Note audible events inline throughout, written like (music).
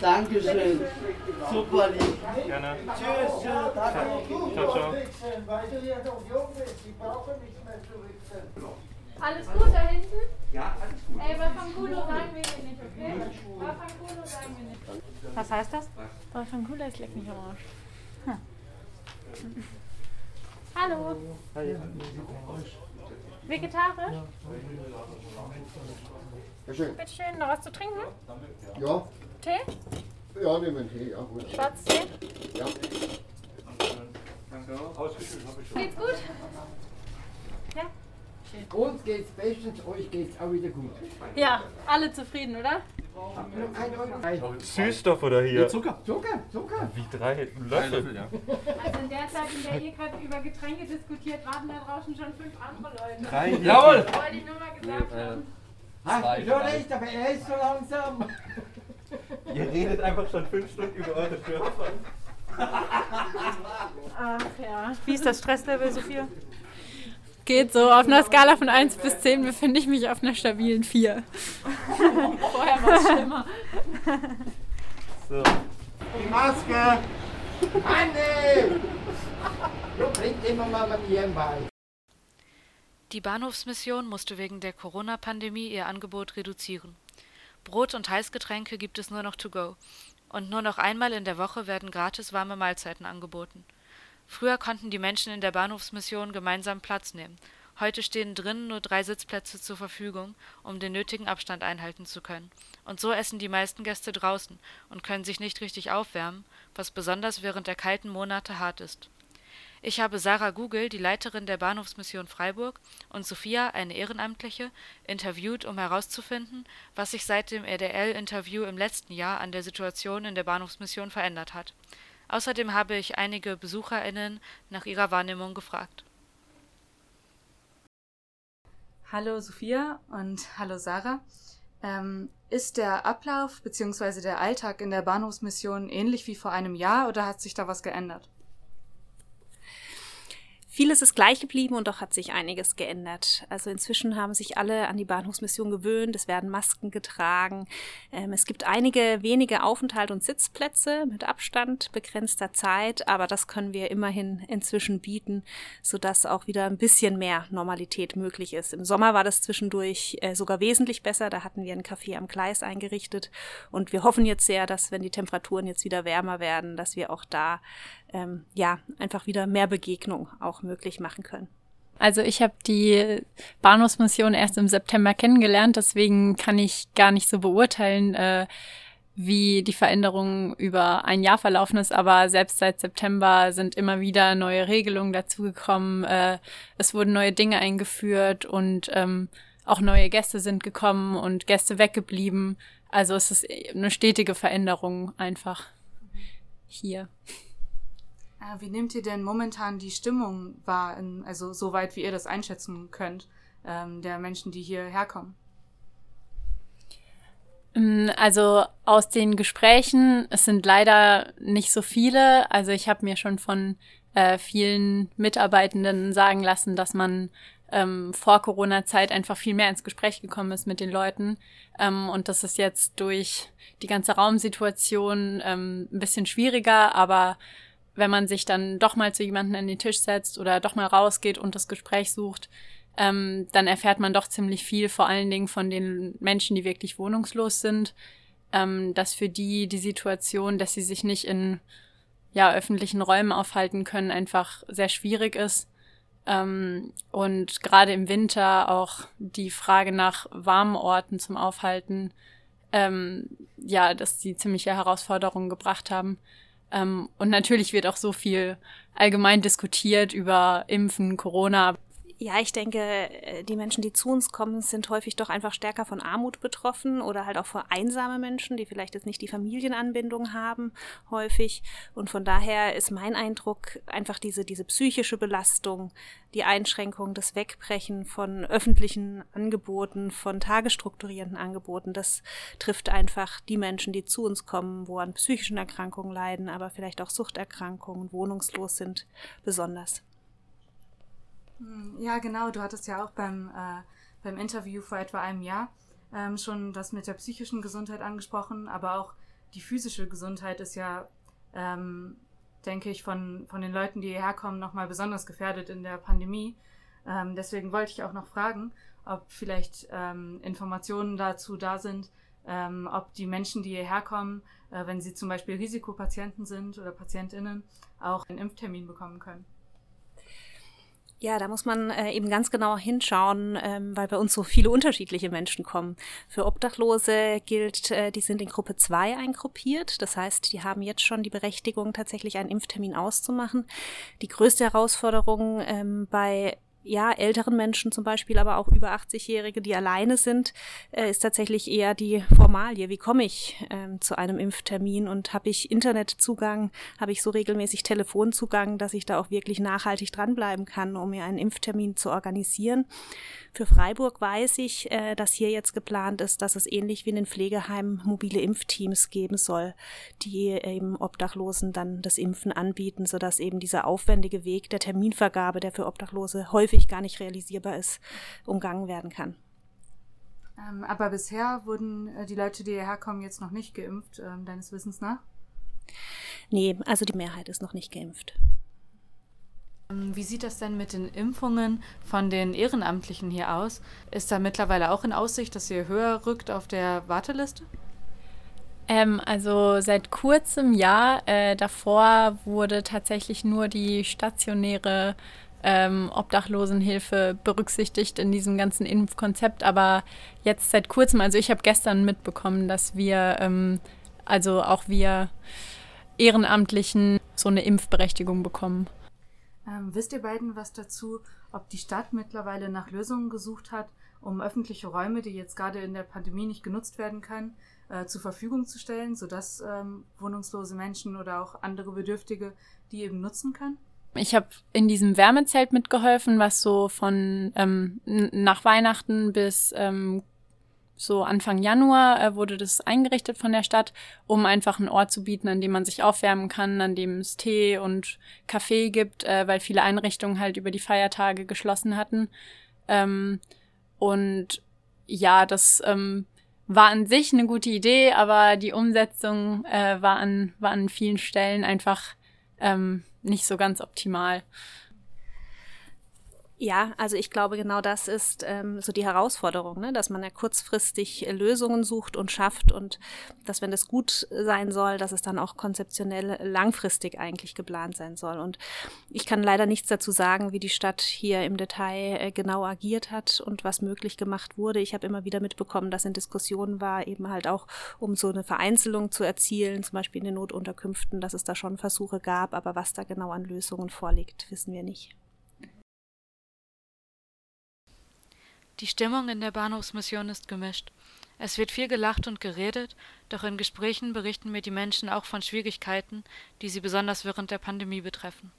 Dankeschön. Super lieb. Gerne. Tschüss, schönen Tag. Ciao, ciao. Weil du ja noch jung bist, die brauchen nicht mehr zurückziehen. Alles gut da hinten? Ja, alles gut. Ey, bei Fangulo sagen wir hier nicht, okay? Bei Fangulo sagen wir nicht. Was heißt das? Bei Fangulo ist leck mich am Arsch. Hm. (laughs) Hallo. Vegetarisch? Ja, schön. Bitte schön, noch was zu trinken? Ja, Tee? ja, nehmen wir Tee, ja. Gut. Schwarztee? Ja. Danke auch. Ausgefüllt habe ich schon. Geht's gut? Uns geht's bestens, euch geht's auch wieder gut. Ja, alle zufrieden, oder? Süßstoff oder hier? Zucker. Zucker, Zucker. Wie drei Löffel? ja. Also in der Zeit, in der ihr gerade über Getränke diskutiert, warten da draußen schon fünf andere Leute. Drei Jawohl! Wollte ich nur mal gesagt haben. Hast Zwei, du schon drei. recht, aber er ist so langsam. (laughs) Ihr redet einfach schon fünf Stunden über eure Dörfer. Ach ja. Wie ist das Stresslevel, Sophia? Geht so. Auf einer Skala von 1 bis 10 befinde ich mich auf einer stabilen 4. (laughs) Vorher war es schlimmer. So. Die Maske. Anne! Du bringst immer mal mir bei. Die Bahnhofsmission musste wegen der Corona-Pandemie ihr Angebot reduzieren. Brot und Heißgetränke gibt es nur noch to go. Und nur noch einmal in der Woche werden gratis warme Mahlzeiten angeboten. Früher konnten die Menschen in der Bahnhofsmission gemeinsam Platz nehmen. Heute stehen drinnen nur drei Sitzplätze zur Verfügung, um den nötigen Abstand einhalten zu können. Und so essen die meisten Gäste draußen und können sich nicht richtig aufwärmen, was besonders während der kalten Monate hart ist. Ich habe Sarah Google, die Leiterin der Bahnhofsmission Freiburg, und Sophia, eine Ehrenamtliche, interviewt, um herauszufinden, was sich seit dem RDL-Interview im letzten Jahr an der Situation in der Bahnhofsmission verändert hat. Außerdem habe ich einige BesucherInnen nach ihrer Wahrnehmung gefragt. Hallo Sophia und hallo Sarah. Ähm, ist der Ablauf bzw. der Alltag in der Bahnhofsmission ähnlich wie vor einem Jahr oder hat sich da was geändert? Vieles ist gleich geblieben und doch hat sich einiges geändert. Also inzwischen haben sich alle an die Bahnhofsmission gewöhnt. Es werden Masken getragen. Ähm, es gibt einige wenige Aufenthalt- und Sitzplätze mit Abstand begrenzter Zeit, aber das können wir immerhin inzwischen bieten, sodass auch wieder ein bisschen mehr Normalität möglich ist. Im Sommer war das zwischendurch äh, sogar wesentlich besser. Da hatten wir ein Café am Gleis eingerichtet und wir hoffen jetzt sehr, dass wenn die Temperaturen jetzt wieder wärmer werden, dass wir auch da ähm, ja einfach wieder mehr Begegnung auch möglich machen können. Also ich habe die Bahnhofsmission erst im September kennengelernt, deswegen kann ich gar nicht so beurteilen, äh, wie die Veränderung über ein Jahr verlaufen ist. Aber selbst seit September sind immer wieder neue Regelungen dazugekommen. Äh, es wurden neue Dinge eingeführt und ähm, auch neue Gäste sind gekommen und Gäste weggeblieben. Also es ist eine stetige Veränderung einfach hier. Äh, wie nehmt ihr denn momentan die Stimmung wahr, in, also soweit wie ihr das einschätzen könnt, ähm, der Menschen, die hierher kommen? Mm, Also aus den Gesprächen, es sind leider nicht so viele. Also ich habe mir schon von äh, vielen Mitarbeitenden sagen lassen, dass man ähm, vor Corona-Zeit einfach viel mehr ins Gespräch gekommen ist mit den Leuten. Ähm, und das ist jetzt durch die ganze Raumsituation ähm, ein bisschen schwieriger, aber wenn man sich dann doch mal zu jemandem an den Tisch setzt oder doch mal rausgeht und das Gespräch sucht, ähm, dann erfährt man doch ziemlich viel, vor allen Dingen von den Menschen, die wirklich wohnungslos sind, ähm, dass für die die Situation, dass sie sich nicht in ja, öffentlichen Räumen aufhalten können, einfach sehr schwierig ist. Ähm, und gerade im Winter auch die Frage nach warmen Orten zum Aufhalten, ähm, ja, dass die ziemliche Herausforderungen gebracht haben. Ähm, und natürlich wird auch so viel allgemein diskutiert über Impfen, Corona. Ja, ich denke, äh, die Menschen, die zu uns kommen, sind häufig doch einfach stärker von Armut betroffen oder halt auch vor einsame Menschen, die vielleicht jetzt nicht die Familienanbindung haben, häufig. Und von daher ist mein Eindruck einfach diese, diese psychische Belastung, die Einschränkung, das Wegbrechen von öffentlichen Angeboten, von tagesstrukturierenden Angeboten, das trifft einfach die Menschen, die zu uns kommen, wo an psychischen Erkrankungen leiden, aber vielleicht auch Suchterkrankungen, wohnungslos sind, besonders. Hm, Ja, genau. Du hattest ja auch beim, äh, beim Interview vor etwa einem Jahr ähm, schon das mit der psychischen Gesundheit angesprochen, aber auch die physische Gesundheit ist ja, ähm, denke ich, von, von den Leuten, die hierher kommen, nochmal besonders gefährdet in der Pandemie. Ähm, deswegen wollte ich auch noch fragen, ob vielleicht ähm, Informationen dazu da sind, ähm, ob die Menschen, die hierher kommen, äh, wenn sie zum Beispiel Risikopatienten sind oder PatientInnen, auch einen Impftermin bekommen können. Ja, da muss man äh, eben ganz genau hinschauen, ähm, weil bei uns so viele unterschiedliche Menschen kommen. Für Obdachlose gilt, äh, die sind in Gruppe 2 eingruppiert. Das heißt, die haben jetzt schon die Berechtigung, tatsächlich einen Impftermin auszumachen. Die größte Herausforderung ähm, bei ja, älteren Menschen zum Beispiel, aber auch über 80-Jährige, die alleine sind, äh, ist tatsächlich eher die Formalie. Wie komme ich ähm, zu einem Impftermin und habe ich Internetzugang, habe ich so regelmäßig Telefonzugang, dass ich da auch wirklich nachhaltig dranbleiben kann, um mir einen Impftermin zu organisieren. Für Freiburg weiß ich, äh, dass hier jetzt geplant ist, dass es ähnlich wie in den Pflegeheimen mobile Impfteams geben soll, die eben Obdachlosen dann das Impfen anbieten, sodass eben dieser aufwendige Weg der Terminvergabe, der für Obdachlose häufig gar nicht realisierbar ist, umgangen werden kann. Ähm, aber bisher wurden äh, die Leute, die hierher kommen, jetzt noch nicht geimpft, ähm, deines Wissens nach? Nee, also die Mehrheit ist noch nicht geimpft. Ähm, wie sieht das denn mit den Impfungen von den Ehrenamtlichen hier aus? Ist da mittlerweile auch in Aussicht, dass ihr höher rückt auf der Warteliste? Ähm, also seit kurzem ja. Äh, davor wurde tatsächlich nur die stationäre ähm, Obdachlosenhilfe berücksichtigt in diesem ganzen Impfkonzept. Aber jetzt seit kurzem, also ich habe gestern mitbekommen, dass wir, ähm, also auch wir Ehrenamtlichen so eine Impfberechtigung bekommen. Ähm, wisst ihr beiden was dazu, ob die Stadt mittlerweile nach Lösungen gesucht hat, um öffentliche Räume, die jetzt gerade in der Pandemie nicht genutzt werden können, äh, zur Verfügung zu stellen, sodass ähm, wohnungslose Menschen oder auch andere Bedürftige die eben nutzen können? Ich habe in diesem Wärmezelt mitgeholfen, was so von ähm, nach Weihnachten bis ähm, so Anfang Januar äh, wurde das eingerichtet von der Stadt, um einfach einen Ort zu bieten, an dem man sich aufwärmen kann, an dem es Tee und Kaffee gibt, äh, weil viele Einrichtungen halt über die Feiertage geschlossen hatten. Ähm, und ja, das ähm, war an sich eine gute Idee, aber die Umsetzung äh, war, an, war an vielen Stellen einfach ähm, nicht so ganz optimal. Ja, also ich glaube, genau das ist ähm, so die Herausforderung, ne? dass man ja kurzfristig äh, Lösungen sucht und schafft und dass, wenn das gut sein soll, dass es dann auch konzeptionell langfristig eigentlich geplant sein soll. Und ich kann leider nichts dazu sagen, wie die Stadt hier im Detail äh, genau agiert hat und was möglich gemacht wurde. Ich habe immer wieder mitbekommen, dass in Diskussionen war, eben halt auch, um so eine Vereinzelung zu erzielen, zum Beispiel in den Notunterkünften, dass es da schon Versuche gab, aber was da genau an Lösungen vorliegt, wissen wir nicht. Die Stimmung in der Bahnhofsmission ist gemischt. Es wird viel gelacht und geredet, doch in Gesprächen berichten mir die Menschen auch von Schwierigkeiten, die sie besonders während der Pandemie betreffen.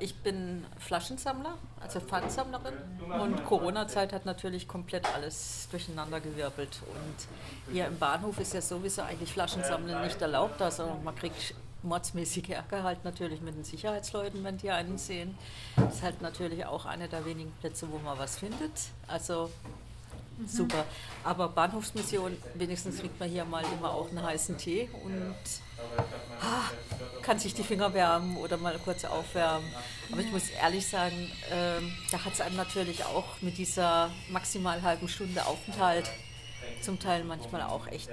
Ich bin Flaschensammler, also Pfandsammlerin und Corona-Zeit hat natürlich komplett alles durcheinandergewirbelt. Und hier im Bahnhof ist ja sowieso eigentlich Flaschensammeln nicht erlaubt, also man kriegt mordsmäßige Ärger halt natürlich mit den Sicherheitsleuten, wenn die einen sehen. Das ist halt natürlich auch einer der wenigen Plätze, wo man was findet. Also mhm. super. Aber Bahnhofsmission, wenigstens kriegt man hier mal immer auch einen heißen Tee und ah, kann sich die Finger wärmen oder mal kurz aufwärmen. Aber ich muss ehrlich sagen, äh, da hat es einem natürlich auch mit dieser maximal halben Stunde Aufenthalt zum Teil manchmal auch echt,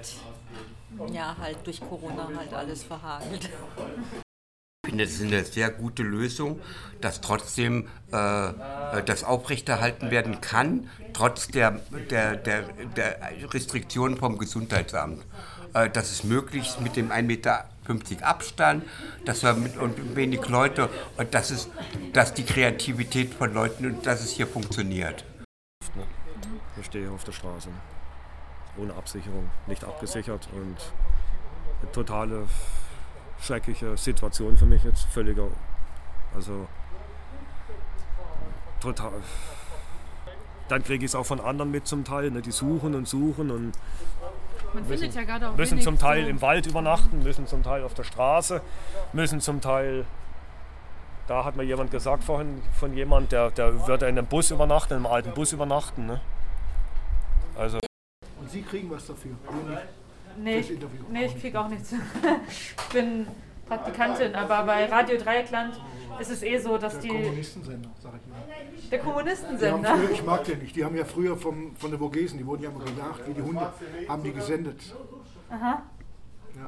ja, halt durch Corona halt alles verhagelt. Ich finde, das ist eine sehr gute Lösung, dass trotzdem äh, das aufrechterhalten werden kann, trotz der, der, der, der Restriktionen vom Gesundheitsamt. Äh, dass es möglichst mit dem 1,50 Meter Abstand, dass wir mit und wenig Leute, und dass, es, dass die Kreativität von Leuten und dass es hier funktioniert. Ich stehe auf der Straße ohne Absicherung, nicht abgesichert und eine totale schreckliche Situation für mich jetzt, völliger, also total. Dann kriege ich es auch von anderen mit zum Teil, ne, die suchen und suchen und man müssen, findet ja müssen zum Teil so im Wald übernachten, müssen zum Teil auf der Straße, müssen zum Teil da hat mir jemand gesagt vorhin von jemand, der, der würde in einem Bus übernachten, in einem alten Bus übernachten. Ne? Also Und Sie kriegen was dafür. Nee, Interview. nee ich kriege auch nichts. (laughs) ich bin Praktikantin, aber bei Radio Dreieckland ist es eh so, dass Der die. Kommunistensender, sag ich Ihnen. Der Kommunistensender. früher, ich mag den nicht, die haben ja früher vom, von der Vogesen, die wurden ja immer gejagt wie die Hunde, haben die gesendet. Aha. Ja.